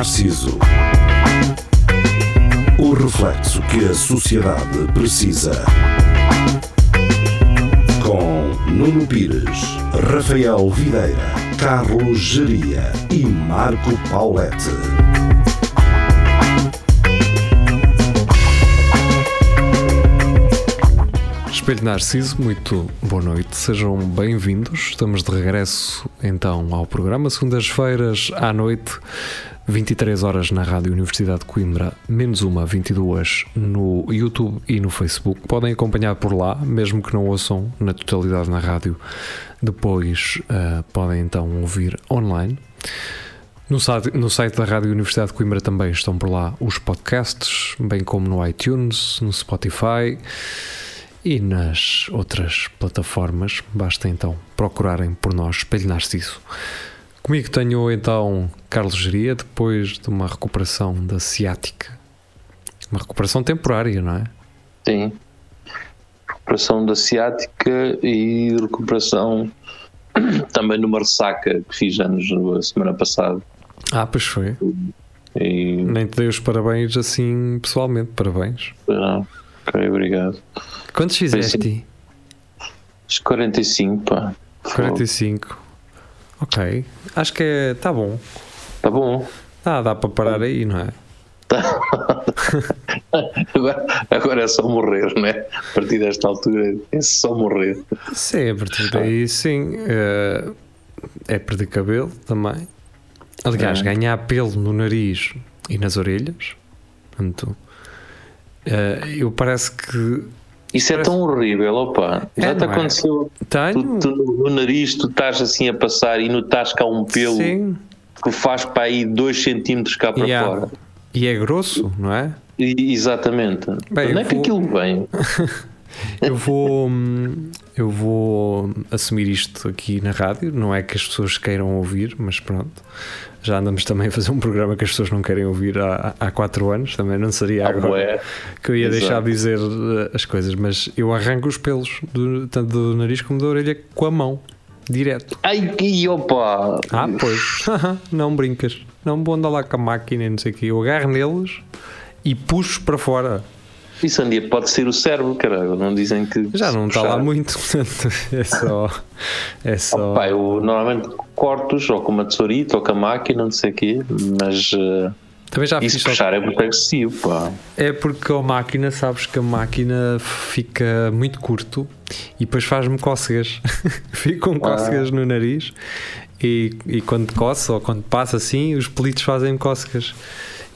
Narciso. O reflexo que a sociedade precisa. Com Nuno Pires, Rafael Videira, Carlos Geria e Marco Paulette. Espelho Narciso, muito boa noite, sejam bem-vindos. Estamos de regresso então ao programa, segundas-feiras à noite, 23 horas na Rádio Universidade de Coimbra, menos uma, 22 no YouTube e no Facebook. Podem acompanhar por lá, mesmo que não ouçam na totalidade na rádio, depois uh, podem então ouvir online. No site, no site da Rádio Universidade de Coimbra também estão por lá os podcasts, bem como no iTunes, no Spotify e nas outras plataformas. Basta então procurarem por nós Espelho Narciso. Comigo tenho então Carlos Geria, depois de uma recuperação da ciática. Uma recuperação temporária, não é? Sim. Recuperação da ciática e recuperação também de uma ressaca que fiz anos a semana passada. Ah, pois foi. E... Nem te dei os parabéns assim pessoalmente. Parabéns. Não. Ok, obrigado. Quantos fizeste? Os 45, pá. 45. Ok. Acho que é. Tá bom. Tá bom. Ah, dá para parar aí, não é? Tá. agora, agora é só morrer, não é? A partir desta altura é só morrer. Sim, a partir daí sim. Uh, é perder cabelo também. Aliás, É. ganhar pelo no nariz e nas orelhas. Portanto, uh, eu parece que Isso é tão horrível, opa. Já É, te não é? aconteceu. tenho. Tu, tu no, nariz, tu estás assim a passar e notas cá um pelo Sim. que faz para aí 2 centímetros cá para Yeah. fora. E é grosso, não é? E- exatamente. Bem, Onde é eu que vou- aquilo vem? Eu vou, hum, eu vou assumir isto aqui na rádio. Não é que as pessoas queiram ouvir, mas pronto. Já andamos também a fazer um programa que as pessoas não querem ouvir há, há quatro anos. Também não seria agora que eu ia Exato. deixar de dizer uh, as coisas. Mas eu arranco os pelos, do- tanto do nariz como da orelha, com a mão, direto. Ai, que opa! Ah, pois, não brincas. Não vou andar lá com a máquina e não sei o quê. Eu agarro neles e puxo para fora. Isso um dia pode ser o cérebro, caralho. Não dizem que. Já não está lá muito, portanto, é só. É só. Pá, eu normalmente corto-os ou com uma tesourita ou com a máquina, não sei o quê, mas eh, Também já isso puxar é muito agressivo, pá. É porque a máquina, sabes que a máquina fica muito curto e depois faz-me cócegas. Fico com cócegas no nariz e, e quando coça ou quando passa assim, os pelitos fazem-me cócegas.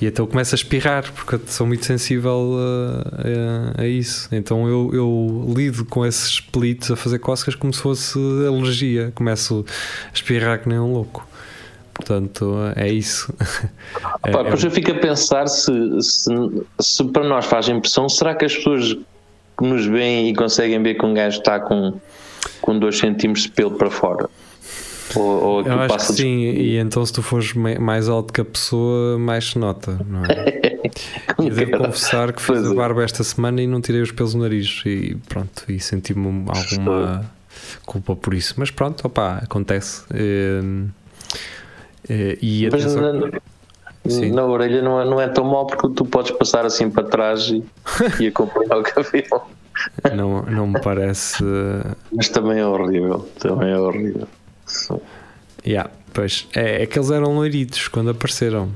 E então eu começo a espirrar porque sou muito sensível a, a- a isso. Então eu, eu lido com esses pelitos a fazer cócegas como se fosse alergia. Começo a espirrar que nem um louco. Portanto, é isso. É- Pá, é depois eu fico a pensar se, se, se para nós faz impressão, será que as pessoas que nos veem e conseguem ver que um gajo está com, com 2 centímetros de pelo para fora? Ou, ou Eu acho que sim, e então se tu fores mais alto que a pessoa, mais se nota, não é? Eu devo confessar que fiz Pois a é. barba esta semana e não tirei os pelos do nariz e pronto, e senti-me alguma culpa por isso. Mas pronto, opá, acontece. Ehm, eh, E Mas atenção, na, Sim. na orelha não é, não é tão mal porque tu podes passar assim para trás e, e acompanhar o cabelo. não, não me parece. eh, Mas também é horrível. Também é horrível. Yeah, pois é, é que eles eram loiritos quando apareceram.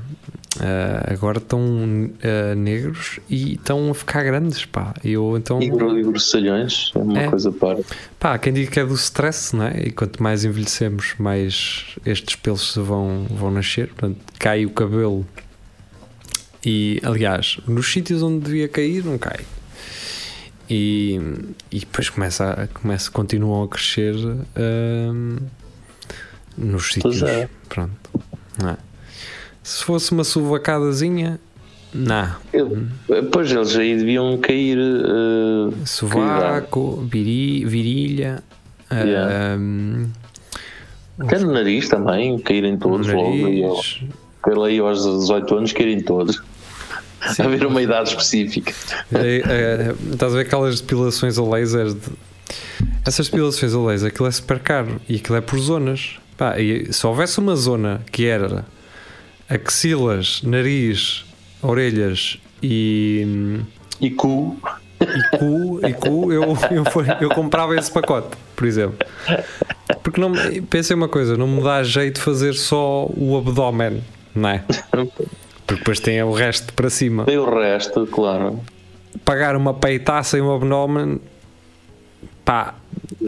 Ah, agora estão ah, negros e estão a ficar grandes, pá. Eu então. E, gro- grossalhões é uma É. coisa para. Pá, quem diga que é do stress, não é? E quanto mais envelhecemos, mais estes pelos vão, vão nascer. Portanto, cai o cabelo. E, aliás, nos sítios onde devia cair, não cai. E, e depois começa a, começa, continuam a crescer hum, nos sítios. é. Pronto. É? Se fosse uma suvacadazinha, não. Eu- Pois eles aí deviam cair. eh, Sovaco, viri, virilha. Yeah. hum, até no nariz também, caírem todos logo. E ao- nariz. Pelo aí aos 18 anos, caírem todos. Haver uma idade específica. É, é, estás a ver aquelas depilações a laser? de- Essas depilações a laser, aquilo é super caro e aquilo é por zonas. Pá, e se houvesse uma zona que era axilas, nariz, orelhas e, E cu. e cu, e cu eu, eu, eu comprava esse pacote, por exemplo. Porque não, pensei uma coisa, não me dá jeito fazer só o abdômen, não é? Porque depois tem o resto para cima. Tem o resto, claro. Pagar uma peitaça e um abdômen, pá,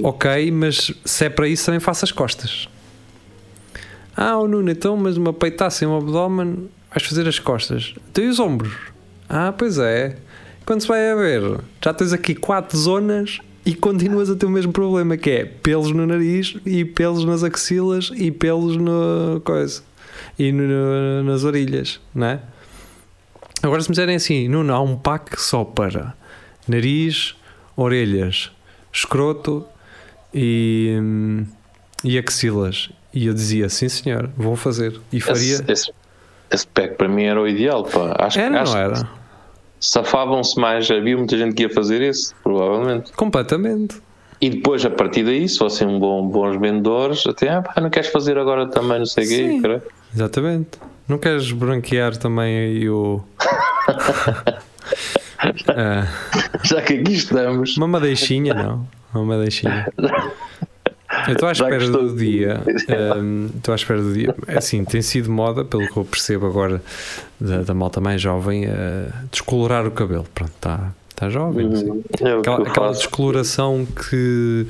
ok, mas se é para isso também faço as costas. Ah, o Nuno, então, mas uma peitaça e um abdômen, vais fazer as costas. Então e os ombros? Ah, pois é. Quando se vai a ver, já tens aqui quatro zonas e continuas a ter o mesmo problema, que é pelos no nariz e pelos nas axilas e pelos no coisa. E no- nas orelhas, não é? Agora, se me disserem assim, Nuno, há um pack só para nariz, orelhas, escroto e, hum, e axilas. E eu dizia, sim senhor, vou fazer. E faria. Esse, esse, esse pack para mim era o ideal. Pá. Acho, Era, acho não era? Safavam-se mais. Havia muita gente que ia fazer esse, provavelmente. Completamente. E depois, a partir daí, se fossem um bom, bons vendedores, até, ah, pá, não queres fazer agora também, não sei o quê. Exatamente. Não queres branquear também aí o. Ah, Já que aqui estamos. uma madeixinha, não? Uma madeixinha. Eu estou à espera gostou. do dia. hum, Estou à espera do dia. Assim, tem sido moda, pelo que eu percebo agora da, da malta mais jovem, uh, descolorar o cabelo. Pronto, está tá jovem. assim. É Aquela, aquela descoloração que,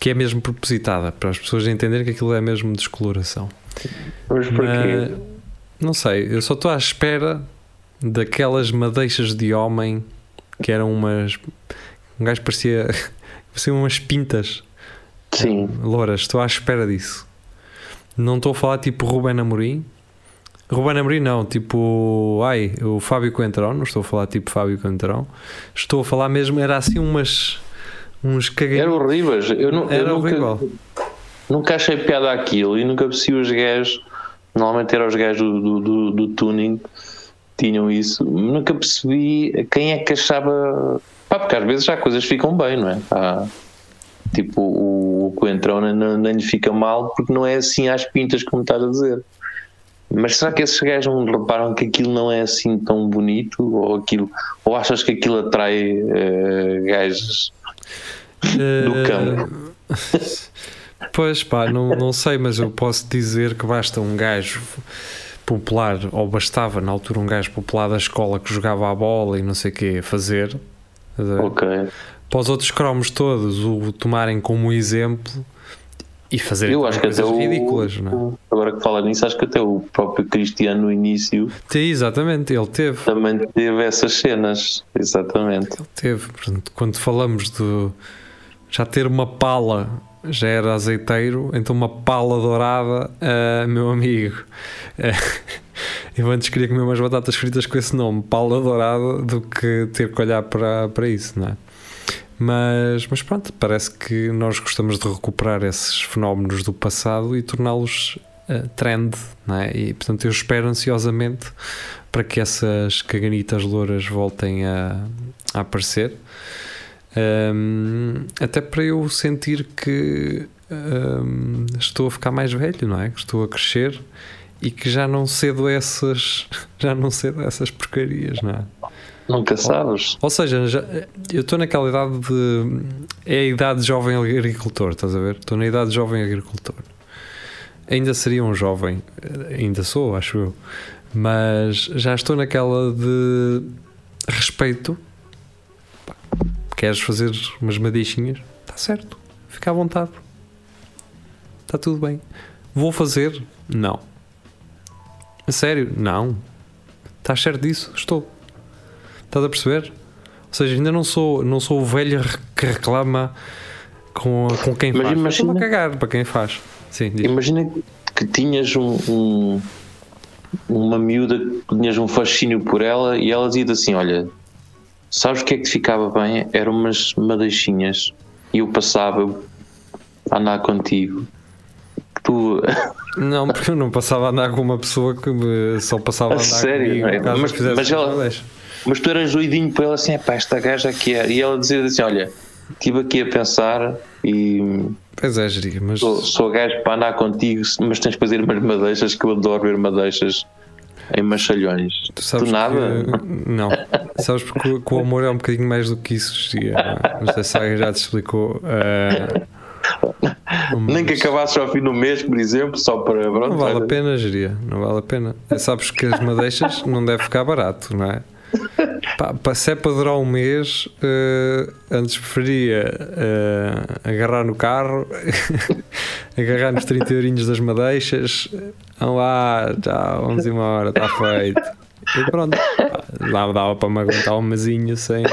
que é mesmo propositada, para as pessoas entenderem que aquilo é mesmo descoloração. Mas porquê? Mas, não sei, eu só estou à espera daquelas madeixas de homem que eram umas. Um gajo parecia. pareciam umas pintas Sim. louras. Estou à espera disso. Não estou a falar tipo Ruben Amorim. Ruben Amorim não, tipo. Ai, o Fábio Coentrão. Não estou a falar tipo Fábio Coentrão. Estou a falar mesmo. Era assim umas. Uns caguinhos. Era. Eu, nu- eu Era nunca, horrível. nunca achei piada aquilo e nunca percebi os gajos. Normalmente eram os gajos do, do, do, do tuning tinham isso. Nunca percebi quem é que achava. Pá, porque às vezes já coisas ficam bem, não é? Há- tipo, o, o coentrão nem, nem- nem lhe fica mal porque não é assim às pintas como estás a dizer. Mas será que esses gajos não reparam que aquilo não é assim tão bonito? Ou, aquilo, ou achas que aquilo atrai eh, gajos do Eh, campo? Pois pá, não, não sei, mas eu posso dizer que basta um gajo popular, ou bastava na altura um gajo popular da escola que jogava a bola e não sei o que fazer. Ok. Para os outros cromos todos o tomarem como exemplo e fazerem Eu acho que até o, ridículas, não é? Agora que fala nisso, acho que até o próprio Cristiano no início Sim, exatamente, ele teve. também teve essas cenas. Exatamente. Ele teve. Portanto, quando falamos de já ter uma pala já era azeiteiro, então uma pala dourada, ah, meu amigo. ah, eu antes queria comer umas batatas fritas com esse nome, pala dourada, do que ter que olhar para, para isso, não é? Mas, mas pronto, parece que nós gostamos de recuperar esses fenómenos do passado e torná-los ah, trend, não é? E portanto eu espero ansiosamente para que essas caganitas louras voltem a, a aparecer. Um, até para eu sentir que um, estou a ficar mais velho, não é? Que estou a crescer e que já não cedo a essas, já não cedo essas porcarias, não é? Nunca sabes. Ou seja, já- eu estou naquela idade de. É a idade de jovem agricultor, estás a ver? Estou na idade de jovem agricultor. Ainda seria um jovem, ainda sou, acho eu, mas já estou naquela de respeito. Pá, Queres fazer umas madeixinhas? Está certo, fica à vontade. Está tudo bem. Vou fazer? Não. A sério? Não. Estás certo disso? Estou. Estás a perceber? Ou seja, ainda não sou, não sou o velho que reclama com, com quem Mas faz. imagina- Estou a cagar para quem faz. Sim, diz. Imagina que tinhas um, um- uma miúda que tinhas um fascínio por ela e ela dizia assim: Olha, sabes o que é que te ficava bem? Eram umas madeixinhas e eu passava eu, a andar contigo. Tu, Não, porque eu não passava a andar com uma pessoa que só passava a A andar sério? comigo É, caso mas- mas ela- dez. Mas tu eras doidinho para ela assim: Epá, esta gaja que é. E ela dizia assim: Olha, estive aqui a pensar e Pois é, Jeria, mas sou, sou gajo para andar contigo, mas tens que fazer umas madeixas que eu adoro ver madeixas em machalhões. Tu sabes Do nada? que- não. Sabes porque o- amor é um bocadinho mais do que isso. Não sei se alguém já te explicou. eh, Nem que mas acabasses ao fim do mês, por exemplo, só para. Pronto, Não vale olha. a pena, Geria. Não vale a pena. Sabes que as madeixas não deve ficar barato, não é? Pá, é para durar um mês, eh, antes preferia eh, agarrar no carro, agarrar nos 30 eurinhos das madeixas, vamos lá, já, vamos embora, está feito. E pronto, pá, dava para me aguentar um mesinho sem.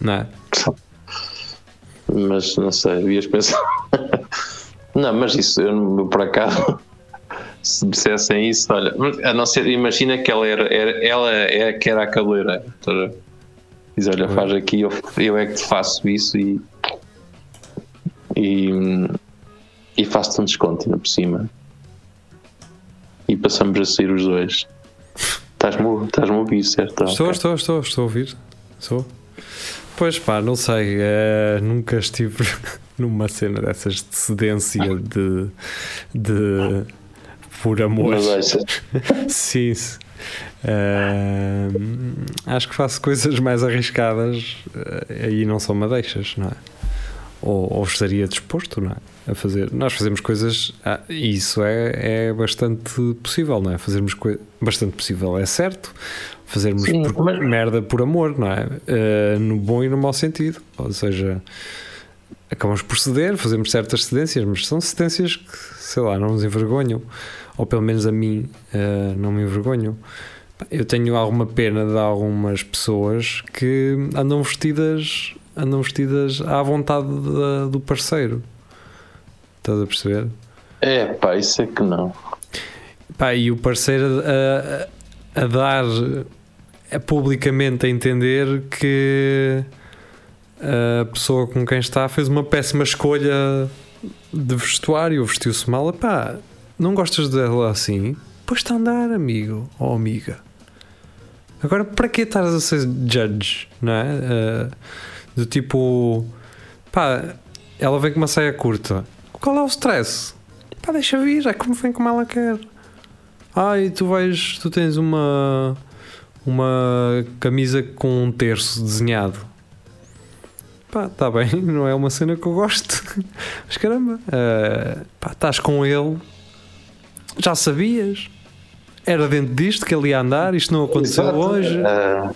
Não é? Mas não sei, devias pensar. não, mas isso, eu por acaso, se dissessem isso, olha, a não ser, imagina que ela era, era ela é que era a cabeleireira. tá? Diz, olha, faz aqui, eu, eu é que te faço isso e. E, e faço-te um desconto ainda por cima. E passamos a sair os dois. Estás-me estás-me a ouvir, certo? Estou, Ok. estou, estou, estou a ouvir. Estou. Pois pá, não sei. eh, nunca estive numa cena dessas de cedência de. de por amor. Mas. Sim. Eh, acho que faço coisas mais arriscadas eh, aí não são madeixas, não é? Ou, ou estaria disposto, não é? A fazer. Nós fazemos coisas. ah, e isso é, é bastante possível, não é? Fazermos coisas. Bastante possível, é certo. Fazermos Sim, por- mas- merda por amor, não é? Eh, no bom e no mau sentido. Ou seja, acabamos por ceder, fazemos certas cedências, mas são cedências que, sei lá, não nos envergonham. Ou pelo menos a mim eh, não me envergonham. Pá, Eu tenho alguma pena de algumas pessoas que andam vestidas, andam vestidas à vontade da- do parceiro. Estás a perceber? É, pá, isso é que não. Pá, e o parceiro a, a- a dar a publicamente a entender que a pessoa com quem está fez uma péssima escolha de vestuário, vestiu-se mal. Pá, não gostas dela assim? Pois-te a andar, amigo ou amiga. Agora, para que estás a ser judge, não é? Eh, do tipo, pá, ela vem com uma saia curta. Qual é o stress? Pá, deixa vir, é como vem como ela quer. Ai, tu vais, tu tens uma uma camisa com um terço desenhado. Pá, tá bem, não é uma cena que eu gosto. Mas caramba, eh, pá, estás com ele, já sabias. Era dentro disto que ele ia andar, isto não aconteceu Exato. hoje. Ah,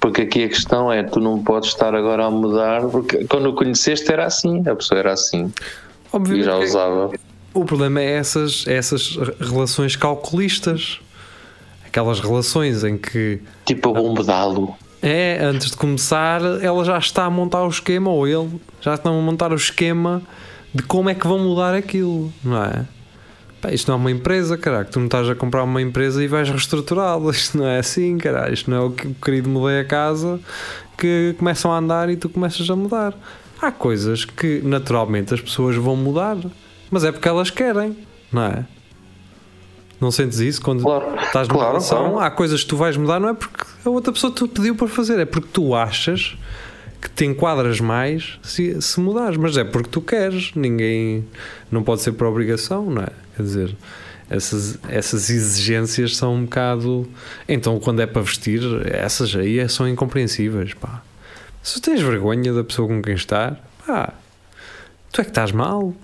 porque aqui a questão é: tu não podes estar agora a mudar, porque quando o conheceste era assim, a pessoa era assim e Obviamente já que- usava. O problema é essas, essas relações calculistas. Aquelas relações em que Tipo, eu vou mudá-lo. É, antes de começar, ela já está a montar o esquema, ou ele já estão a montar o esquema de como é que vão mudar aquilo, não é? Pá, isto não é uma empresa, caralho. Tu não estás a comprar uma empresa e vais reestruturá-la. Isto não é assim, caralho. Isto não é o que o querido mudei a casa que começam a andar e tu começas a mudar. Há coisas que naturalmente as pessoas vão mudar, mas é porque elas querem, não é? Não sentes isso quando Claro, estás numa claro, relação? claro. Há coisas que tu vais mudar, não é porque a outra pessoa te pediu para fazer, é porque tu achas que te enquadras mais se, se mudares, mas é porque tu queres, ninguém não pode ser por obrigação, não é? Quer dizer, essas, essas exigências são um bocado. Então, quando é para vestir, essas aí são incompreensíveis, pá. Se tens vergonha da pessoa com quem estás, pá, tu é que estás mal,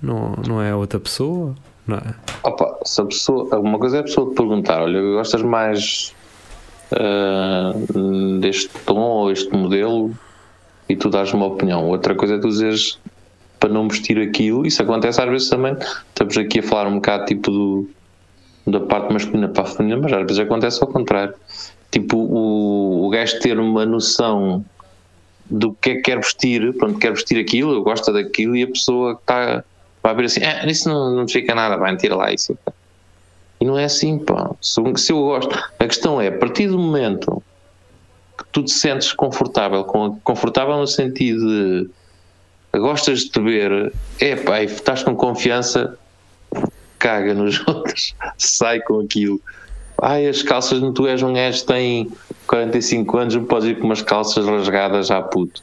não, não é outra pessoa, não é? Opa, se a pessoa, uma coisa é a pessoa te perguntar: olha, gostas mais ah, deste tom ou este modelo? E tu dás uma opinião. Outra coisa é tu dizeres para não vestir aquilo. Isso acontece às vezes também. Estamos aqui a falar um bocado tipo do, da parte masculina para a feminina, mas às vezes acontece ao contrário. Tipo, o, o gajo ter uma noção do que é que quer vestir, pronto, quer vestir aquilo, eu gosto daquilo, e a pessoa está vai ver assim, ah, isso não, não fica nada, vai, tira lá isso. E não é assim, pá. Se, se eu gosto, a questão é, a partir do momento que tu te sentes confortável, com, confortável no sentido de gostas de te ver, é pá, estás com confiança, caga nos outros, sai com aquilo. Ai, as calças, tu és um gajo tem 45 anos, não podes ir com umas calças rasgadas à puto.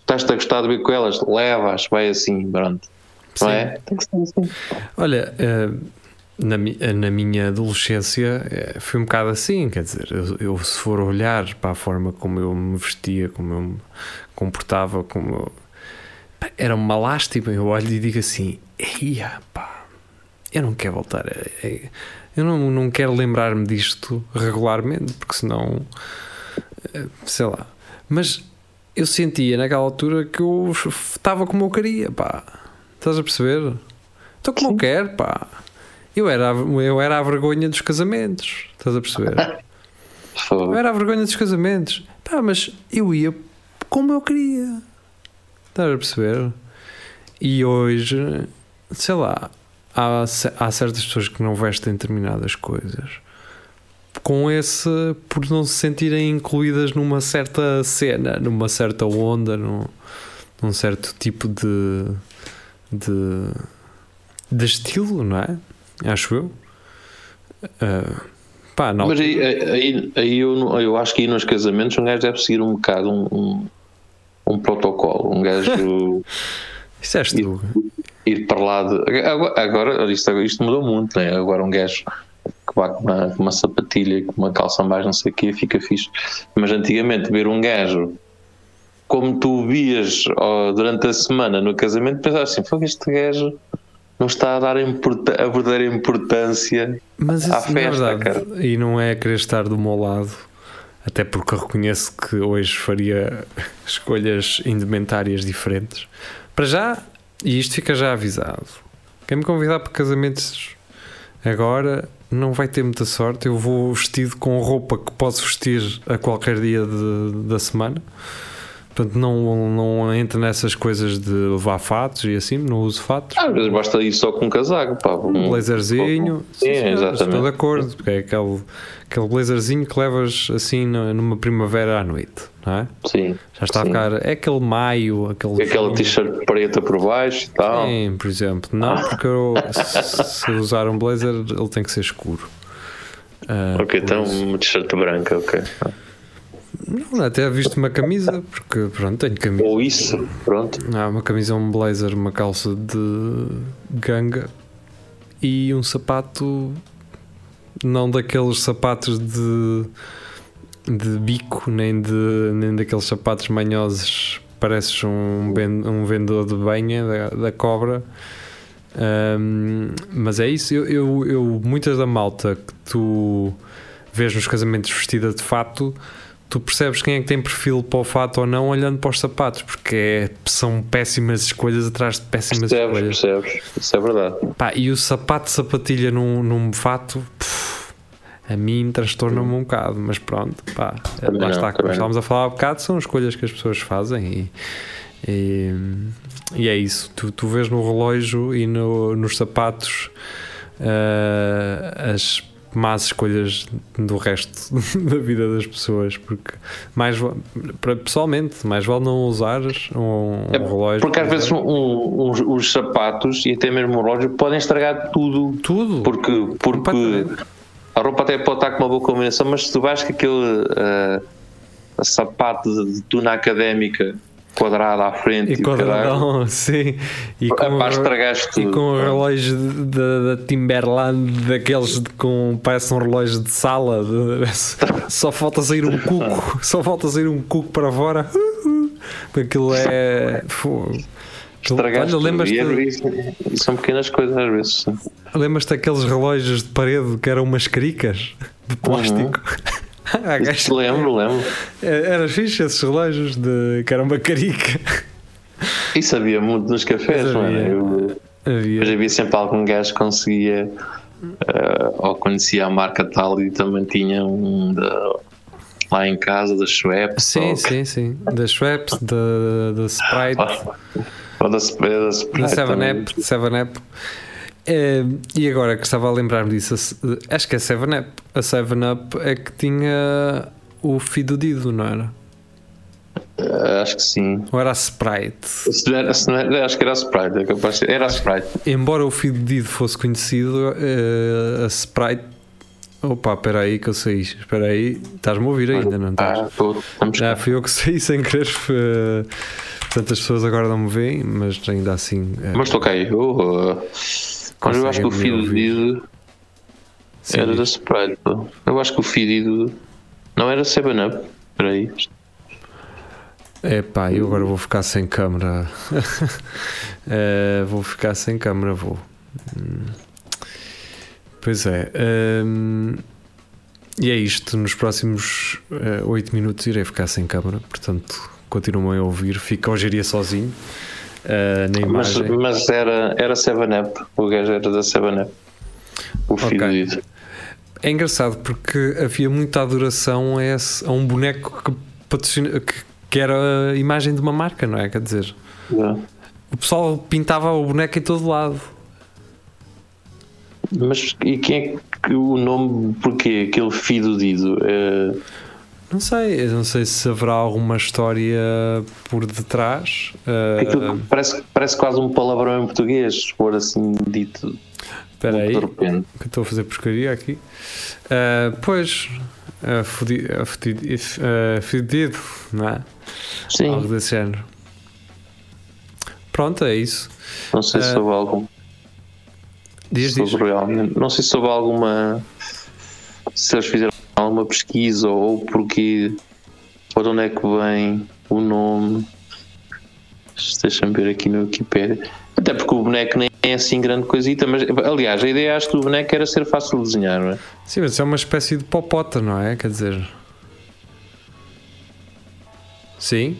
Estás-te a gostar de ver com elas, levas, vai assim, pronto. Não Sim. é? Tem que ser assim. Olha, eh, na, mi- na minha adolescência eh, foi um bocado assim, quer dizer, eu, eu se for olhar para a forma como eu me vestia, como eu me comportava, como eu, era uma lástima. Eu olho e digo assim: Eia, pá, eu não quero voltar. a- eu não, não quero lembrar-me disto regularmente, porque senão, eh, sei lá. Mas eu sentia naquela altura que eu estava como eu queria, pá. Estás a perceber? Estou como eu quero, pá. Eu era, a- eu era a vergonha dos casamentos, estás a perceber? Eu era a vergonha dos casamentos. Pá, mas eu ia como eu queria. Estás a perceber? E hoje, sei lá, há, há certas pessoas que não vestem determinadas coisas com esse por não se sentirem incluídas numa certa cena, numa certa onda, num, num certo tipo de, de de estilo, não é? Acho eu. Ah, pá, não. Mas aí, aí, aí eu, eu acho que aí nos casamentos um gajo deve seguir um bocado um, um, um protocolo. Um gajo és tu. ir para lá de. Agora, agora isto, isto mudou muito, né? Agora um gajo que vai com uma, com uma sapatilha, com uma calça mais, não sei o quê, fica fixe. Mas antigamente ver um gajo como tu vias durante a semana no casamento, pensavas assim: foi este gajo não está a dar a, verdadeira importância. Mas à é festa, verdade. E não é querer estar do meu lado. Até porque reconheço que hoje faria escolhas indumentárias diferentes. Para já, e isto fica já avisado. Quem me convidar para casamentos agora não vai ter muita sorte. Eu vou vestido com roupa que posso vestir a qualquer dia de- da semana. Portanto, não, não entra nessas coisas de levar fatos e assim, não uso fatos. Às vezes basta ir só com um casaco, pá. Um blazerzinho. Sim, exatamente. Estou de acordo, porque é aquele, aquele blazerzinho que levas assim numa primavera à noite, não é? Sim. Já está Sim. a ficar. É aquele maio, aquele. E aquela t-shirt preta por baixo e tal. Sim, por exemplo. Não, porque eu, se, usar um blazer, ele tem que ser escuro. Ah, Ok, então isso- uma t-shirt branca, ok. Não, até visto uma camisa, porque pronto, tenho camisa. Ou isso, pronto. Há uma camisa, um blazer, uma calça de ganga e um sapato, não daqueles sapatos de, de bico, nem, de, nem daqueles sapatos manhosos. Pareces um, um vendedor de banha da, da cobra. Ahm, mas é isso, eu, eu, eu- muitas da malta que tu vês nos casamentos vestida de fato, tu percebes quem é que tem perfil para o fato ou não olhando para os sapatos, porque é- são péssimas escolhas atrás de péssimas Percebes, escolhas. percebes. Isso é verdade. Pá, e o sapato de sapatilha num, num fato, pff, a mim transtorna-me um bocado, mas pronto, pá, Também lá não, está, como estávamos a falar há bocado, são escolhas que as pessoas fazem e, e, e é isso. Tu, tu vês no relógio e no- nos sapatos ah, as más escolhas do resto da vida das pessoas, porque mais para- pessoalmente, mais vale não usares um, um É, relógio. Porque às vezes exemplo. um- uns- os sapatos e até mesmo o relógio podem estragar tudo. tudo. Porque, porque a roupa até pode estar com uma boa combinação, mas se tu vais com aquele ah, sapato de tuna académica quadrado à frente E caralho, quadradão, sim. E é com, pá, o- estragaste e com o relógio da Timberland, daqueles de- com. parece um relógio de sala. de- só falta sair um cuco, só falta sair um cuco para fora. Aquilo é. fogo. Estragaste Olha, tudo. lembras-te E é- e- e são pequenas coisas às vezes. sim. lembras daqueles relógios de parede que eram umas cricas de plástico? Ah, gajo- Lembro, lembro. Era fixe esses relógios de uma carica. Isso havia muito nos cafés, não é? Eu, Havia. Mas havia sempre algum gajo que conseguia eh, ou conhecia a marca tal e também tinha um da- lá em casa da Schweppes Sim, ou, sim, sim. Da Schweppes, da, da Sprite, ou da, Sp- da Sprite da também. 7-Up. 7-Up. Eh, e agora que estava a lembrar-me disso, acho que a 7-Up. A 7-Up é que tinha o Fido Dido, não era? Eh, acho que sim. Ou era a Sprite? Se não era- se não era- acho que era a Sprite, é capaz de ser. era a Sprite. Embora o Fido Dido fosse conhecido, eh, a Sprite. Opa, espera aí que eu saí. Espera aí, estás-me a ouvir ainda, não estás? Ah, tô- Já fui eu que saí sem querer. eh, Tantas pessoas agora não me veem, mas ainda assim. eh, Mas estou cá eu. Eh, Quando eu acho que o de Sim. Era da Sprite. pô. Eu acho que o fedido. Não era 7-Up. Espera aí. É pá, eu agora vou ficar sem câmera. Eh, vou ficar sem câmera, vou. Hum. Pois é. hum, e é isto. Nos próximos 8 minutos irei ficar sem câmera. Portanto, continuam a ouvir. Fica o geria sozinho. Eh, na Mas, imagem. mas era, era 7-Up. O gajo era da 7-Up. O Ok. fedido. É engraçado porque havia muita adoração a, esse- a um boneco que, patrocina- que, que era a imagem de uma marca, não é? Quer dizer, o pessoal pintava o boneco em todo lado. Mas e quem é que o nome, porquê? Aquele fidudido? É, Não sei, não sei se haverá alguma história por detrás. eh, aquilo que parece, parece quase um palavrão em português, se for assim dito Espera aí, que estou a fazer pescaria aqui. Eh, pois, eh, eh, fodi- eh, fedido, não é? Sim, Algo desse género. Pronto, é isso. não sei se eh, houve algum. Diz, diz. sobre realmente. Não sei se houve alguma. Se eles fizeram alguma pesquisa ou porquê. Ou de onde é que vem o nome. Deixa-me ver aqui no Wikipedia. Até porque o boneco nem é assim grande coisita, mas aliás, a ideia acho que o boneco era ser fácil de desenhar, não é? Sim, mas é uma espécie de popota, não é? Quer dizer. Sim,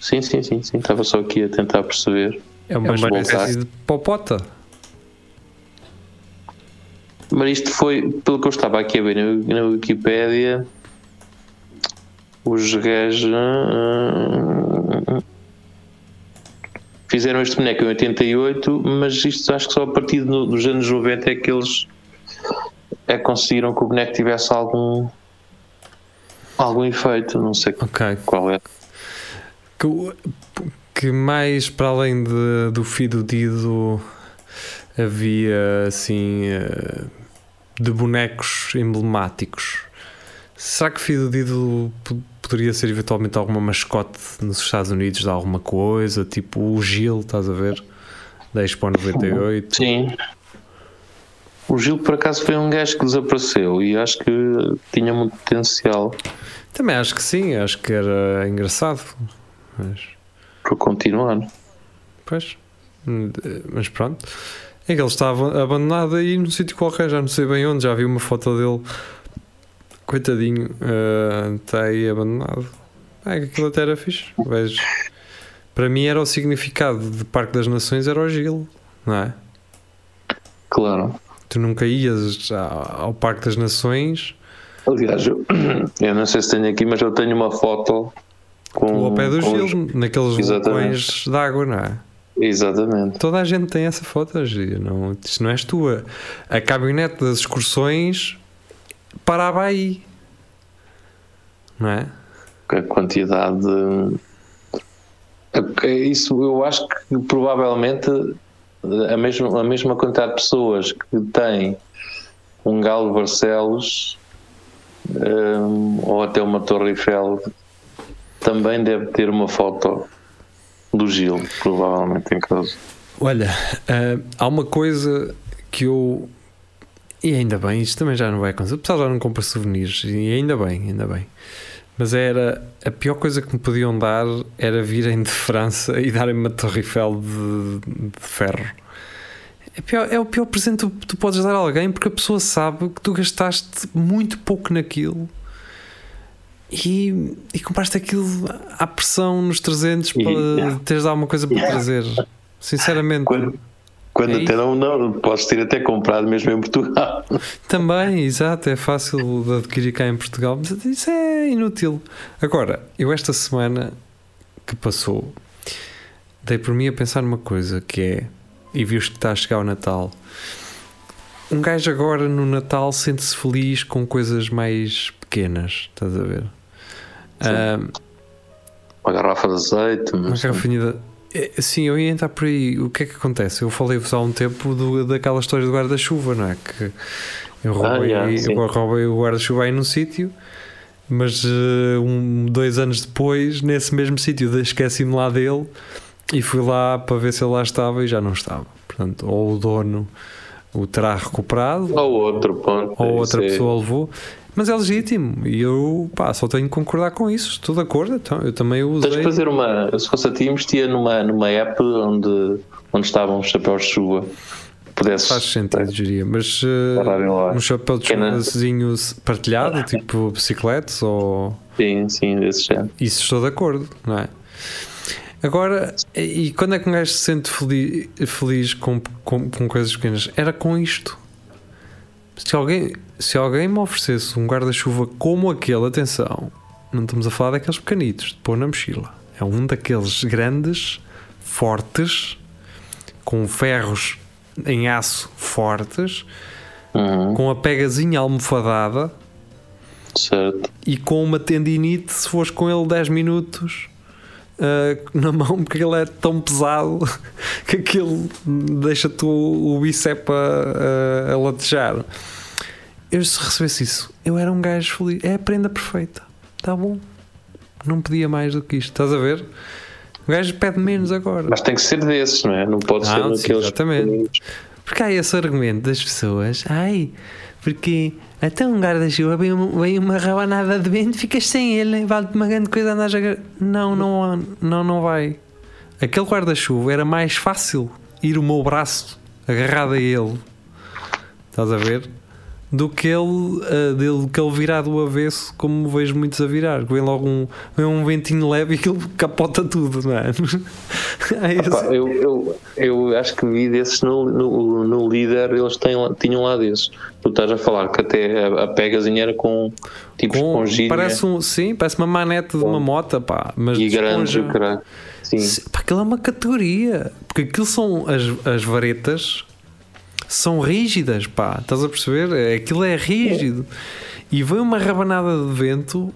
Sim, sim, sim, sim. Estava só aqui a tentar perceber. é uma Vamos voltar. espécie de popota. Mas isto foi, pelo que eu estava aqui a ver na, na Wikipédia, os gajos ah, fizeram este boneco em 88, mas isto acho que só a partir do- dos anos 90 é que eles é conseguiram que o boneco tivesse algum algum efeito, não sei Ok. qual é. Que, que mais para além de, do Fido Dido havia assim eh, de bonecos emblemáticos. Será que Fido Dido po- poderia ser eventualmente alguma mascote nos Estados Unidos de alguma coisa? Tipo o Gil, estás a ver? Da Expo 98. Sim. O Gil por acaso foi um gajo que desapareceu e acho que tinha muito potencial Também acho que sim, acho que era engraçado. Mas, para continuar. pois, hum, mas pronto. É que ele estava abandonado aí num sítio qualquer, já não sei bem onde, já vi uma foto dele. Coitadinho, eh, está aí abandonado. É que aquilo até era fixe. Vejo. Para mim era o significado de Parque das Nações, era o Gil, não é? Claro. Tu nunca ias ao Parque das Nações Aliás, eu, eu não sei se tenho aqui, mas eu tenho uma foto com. ao pé do com os- Gil, naqueles Exatamente. vulcões de água, não é? Exatamente. Toda a gente tem essa foto, Gil, não, isto não és tua. A caminhonete das excursões parava aí, não é? A quantidade de. Isso eu acho que provavelmente a mesma, a mesma quantidade de pessoas que têm um Galo Barcelos hum, ou até uma Torre Eiffel também deve ter uma foto Gil, provavelmente em casa. Olha, ah, há uma coisa que eu. E ainda bem, isto também já não vai acontecer. Apesar de já não comprar souvenirs, e ainda bem, ainda bem. Mas era a pior coisa que me podiam dar era virem de França e darem-me uma Torre Eiffel de, de ferro. É, pior- é o pior presente que tu podes dar a alguém porque a pessoa sabe que tu gastaste muito pouco naquilo e, e compraste aquilo à pressão nos 300 E- para yeah. teres alguma coisa para Yeah. trazer. Sinceramente. Quando, quando É até não, não, podes ter até comprado mesmo em Portugal. Também, exato, é fácil de adquirir cá em Portugal, mas isso é inútil. Agora, eu esta semana que passou, dei por mim a pensar numa coisa que é, e visto que está a chegar o Natal, um gajo agora no Natal sente-se feliz com coisas mais pequenas, estás a ver? Ah, Uma garrafa de azeite. uma mas- garrafinha de... É, Sim, eu ia entrar por aí. O que é que acontece? Eu falei-vos há um tempo do- daquela história do guarda-chuva, não é? Que eu roubei, yeah, sim. eu roubei o guarda-chuva aí num sítio, mas eh, um, dois anos depois, nesse mesmo sítio, esqueci-me lá dele e fui lá para ver se ele lá estava e já não estava. Portanto, ou o dono o terá recuperado Ou outro, ponto. ou outra é- pessoa levou. Mas é legítimo e eu pá, só tenho que concordar com isso. Estou de acordo, então eu também o Tens de usei. fazer uma. Se fosse a ti, investia numa, numa app onde, onde estavam os chapéus de chuva. Pudesse. Faz sentido, diria. Mas uh, um chapéu de chuvazinho partilhado, tipo bicicletas ou. Sim, sim, desse género. Isso estou de acordo, não é? Agora, e quando é que um gajo se sente feliz, feliz com, com, com coisas pequenas? Era com isto. Se alguém, se alguém me oferecesse um guarda-chuva como aquele, atenção, não estamos a falar daqueles pequenitos de pôr na mochila. É um daqueles grandes, fortes, com ferros em aço fortes, Uhum, com a pegazinha almofadada certo. e com uma tendinite se fores com ele 10 minutos ah, na mão, porque ele é tão pesado que aquilo deixa-te o, o bíceps a, a, a latejar. Eu, se recebesse isso, eu era um gajo feliz. É a prenda perfeita. Está bom. Não pedia mais do que isto. Estás a ver? O gajo pede menos agora. Mas tem que ser desses, não é? Não pode Ah, ser sim, naqueles. exatamente. pequeninos. Porque há esse argumento das pessoas, ai, porque um guarda-chuva vem, uma- rabanada de vento, ficas sem ele, vale-te uma grande coisa andares a. Não, não, não, não vai. Aquele guarda-chuva era mais fácil ir o meu braço agarrado a ele, estás a ver? Do que ele, ah, dele, que ele virar do avesso, como vejo muitos a virar. Vem logo um, vem um ventinho leve e aquilo capota tudo, não é? É Pá, eu, eu, eu acho que vi desses no, no, no líder, eles têm, tinham lá desses. Tu estás a falar que até a, a pegazinha era com tipo Com- esponjinha parece um, sim, parece uma manete de uma moto, pá, mas e de grande, caralho. Sim. Sim, pá, aquilo é uma categoria, porque aquilo são as, as varetas são rígidas, pá, estás a perceber? É, Aquilo é rígido e vem uma rabanada de vento.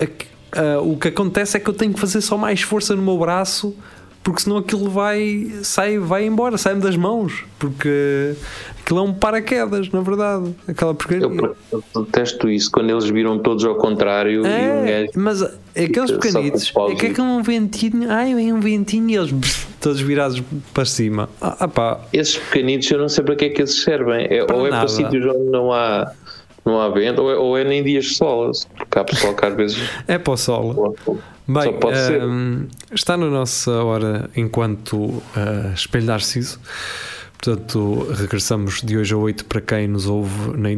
a que- ah, o que acontece é que eu tenho que fazer só mais força no meu braço porque senão aquilo vai, sai, vai embora, sai-me das mãos, porque aquilo é um paraquedas, na verdade. Aquela porcaria. Eu, eu detesto isso quando eles viram todos ao contrário e um É, gajo. mas aqueles fica só pequenitos, é que é com um ventinho, ai, vem um ventinho e eles todos virados para cima. Ah, ah pá, Esses pequenitos eu não sei para que é que esses servem. É, ou é nada. para sítios onde não há, não há vento, ou é, ou é nem dias de sol. Porque há pessoal que às vezes. é para o sol. Bem, Só pode ser. hum, está na nossa hora enquanto ah, espelho Narciso. Portanto, regressamos de hoje a 8 para quem nos ouve na,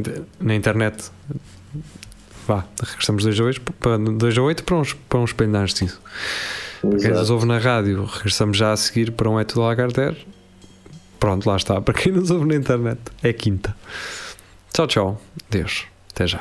na internet. Vá, regressamos de hoje a 8 para, de hoje a 8 para um, para um espelho Narciso. Quem nos ouve na rádio, regressamos já a seguir para um É Tudo Lagarter. Pronto, lá está. Para quem nos ouve na internet, é quinta. Tchau, tchau. Deus. Até já.